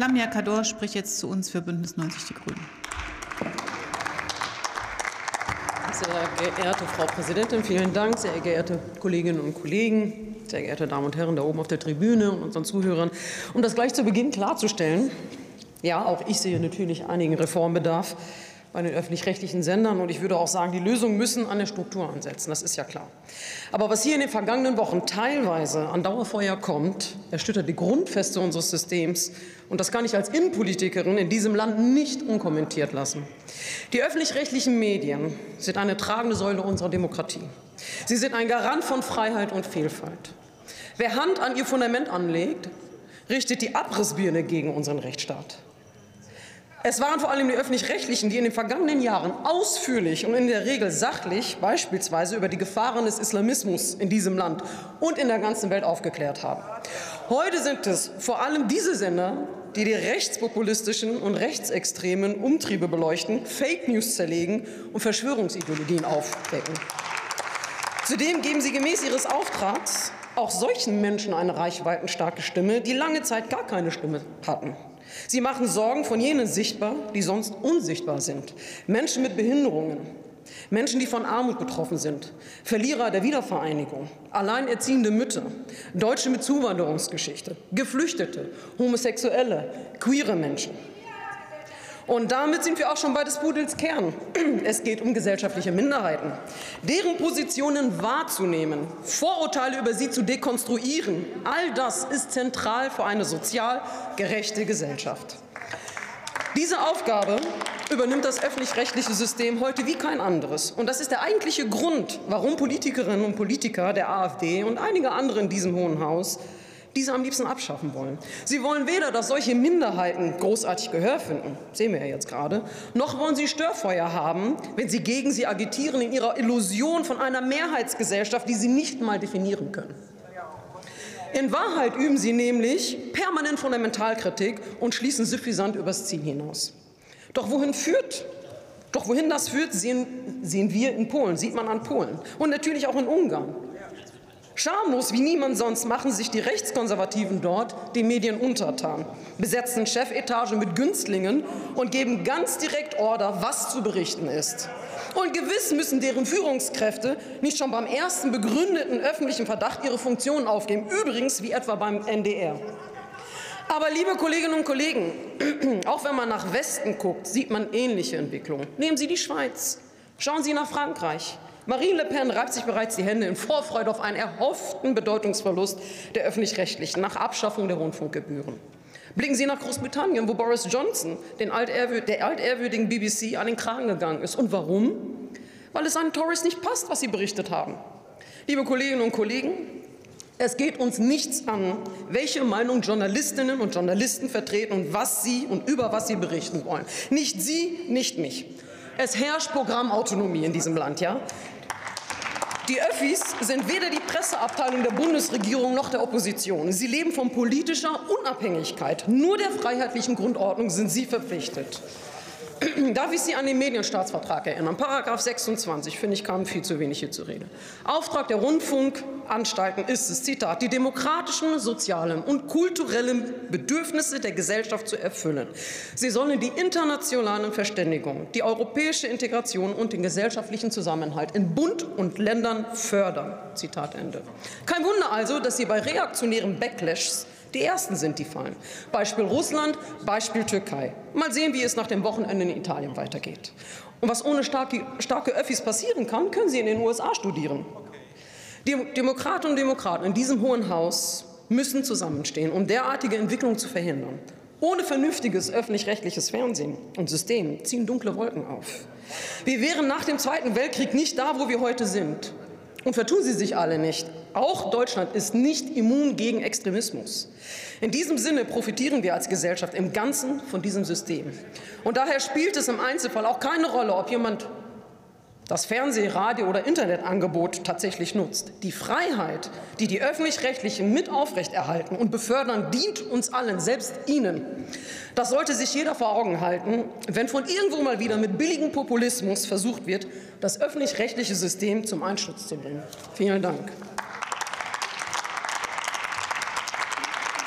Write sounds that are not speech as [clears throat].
Lamia Kador spricht jetzt zu uns für Bündnis 90 Die Grünen. Sehr geehrte Frau Präsidentin, vielen Dank. Sehr geehrte Kolleginnen und Kollegen, sehr geehrte Damen und Herren da oben auf der Tribüne und unseren Zuhörern. Um das gleich zu Beginn klarzustellen, ja, auch ich sehe natürlich einigen Reformbedarf bei den öffentlich-rechtlichen Sendern. Und ich würde auch sagen, die Lösungen müssen an der Struktur ansetzen. Das ist ja klar. Aber was hier in den vergangenen Wochen teilweise an Dauerfeuer kommt, erschüttert die Grundfeste unseres Systems. Und das kann ich als Innenpolitikerin in diesem Land nicht unkommentiert lassen. Die öffentlich-rechtlichen Medien sind eine tragende Säule unserer Demokratie. Sie sind ein Garant von Freiheit und Vielfalt. Wer Hand an ihr Fundament anlegt, richtet die Abrissbirne gegen unseren Rechtsstaat. Es waren vor allem die öffentlich-rechtlichen, die in den vergangenen Jahren ausführlich und in der Regel sachlich beispielsweise über die Gefahren des Islamismus in diesem Land und in der ganzen Welt aufgeklärt haben. Heute sind es vor allem diese Sender, die die rechtspopulistischen und rechtsextremen Umtriebe beleuchten, Fake News zerlegen und Verschwörungsideologien aufdecken. Zudem geben sie gemäß ihres Auftrags auch solchen Menschen eine reichweitenstarke Stimme, die lange Zeit gar keine Stimme hatten. Sie machen Sorgen von jenen sichtbar, die sonst unsichtbar sind. Menschen mit Behinderungen, Menschen, die von Armut betroffen sind, Verlierer der Wiedervereinigung, alleinerziehende Mütter, Deutsche mit Zuwanderungsgeschichte, Geflüchtete, Homosexuelle, queere Menschen. Und damit sind wir auch schon bei des Pudels Kern. Es geht um gesellschaftliche Minderheiten. Deren Positionen wahrzunehmen, Vorurteile über sie zu dekonstruieren, all das ist zentral für eine sozial gerechte Gesellschaft. Diese Aufgabe übernimmt das öffentlich-rechtliche System heute wie kein anderes. Und das ist der eigentliche Grund, warum Politikerinnen und Politiker der AfD und einige andere in diesem Hohen Haus diese am liebsten abschaffen wollen. Sie wollen weder, dass solche Minderheiten großartig Gehör finden, sehen wir ja jetzt gerade, noch wollen sie Störfeuer haben, wenn sie gegen sie agitieren in ihrer Illusion von einer Mehrheitsgesellschaft, die sie nicht mal definieren können. In Wahrheit üben sie nämlich permanent Fundamentalkritik und schließen suffisant übers Ziel hinaus. Doch wohin führt doch wohin das führt, sehen, sehen wir in Polen, sieht man an Polen und natürlich auch in Ungarn. Schamlos wie niemand sonst machen sich die Rechtskonservativen dort den Medien untertan, besetzen Chefetage mit Günstlingen und geben ganz direkt Order, was zu berichten ist. Und gewiss müssen deren Führungskräfte nicht schon beim ersten begründeten öffentlichen Verdacht ihre Funktionen aufgeben, übrigens wie etwa beim NDR. Aber liebe Kolleginnen und Kollegen, [clears throat] auch wenn man nach Westen guckt, sieht man ähnliche Entwicklungen. Nehmen Sie die Schweiz, schauen Sie nach Frankreich. Marine Le Pen reibt sich bereits die Hände in Vorfreude auf einen erhofften Bedeutungsverlust der öffentlich-rechtlichen nach Abschaffung der Rundfunkgebühren. Blicken Sie nach Großbritannien, wo Boris Johnson den altehrwür der altehrwürdigen BBC an den Kragen gegangen ist. Und warum? Weil es seinen Tories nicht passt, was sie berichtet haben. Liebe Kolleginnen und Kollegen, es geht uns nichts an, welche Meinung Journalistinnen und Journalisten vertreten und was sie und über was sie berichten wollen. Nicht Sie, nicht mich. Es herrscht Programmautonomie in diesem Land, ja? Die Öffis sind weder die Presseabteilung der Bundesregierung noch der Opposition. Sie leben von politischer Unabhängigkeit. Nur der freiheitlichen Grundordnung sind sie verpflichtet. Darf ich Sie an den Medienstaatsvertrag erinnern? Paragraph 26, finde ich, kam viel zu wenig hier zur Rede. Auftrag der Rundfunkanstalten ist es, Zitat, die demokratischen, sozialen und kulturellen Bedürfnisse der Gesellschaft zu erfüllen. Sie sollen die internationalen Verständigung, die europäische Integration und den gesellschaftlichen Zusammenhalt in Bund und Ländern fördern. Zitat Ende. Kein Wunder also, dass sie bei reaktionären Backlashs die ersten sind, die fallen. Beispiel Russland, Beispiel Türkei. Mal sehen, wie es nach dem Wochenende in Italien weitergeht. Und was ohne starke, starke Öffis passieren kann, können Sie in den USA studieren. Die Demokratinnen und Demokraten in diesem Hohen Haus müssen zusammenstehen, um derartige Entwicklungen zu verhindern. Ohne vernünftiges öffentlich-rechtliches Fernsehen und System ziehen dunkle Wolken auf. Wir wären nach dem Zweiten Weltkrieg nicht da, wo wir heute sind. Und vertun Sie sich alle nicht. Auch Deutschland ist nicht immun gegen Extremismus. In diesem Sinne profitieren wir als Gesellschaft im Ganzen von diesem System. Und daher spielt es im Einzelfall auch keine Rolle, ob jemand das Fernseh-, Radio- oder Internetangebot tatsächlich nutzt. Die Freiheit, die die Öffentlich-Rechtlichen mit aufrechterhalten und befördern, dient uns allen, selbst Ihnen. Das sollte sich jeder vor Augen halten, wenn von irgendwo mal wieder mit billigem Populismus versucht wird, das öffentlich-rechtliche System zum Einsturz zu bringen. Vielen Dank.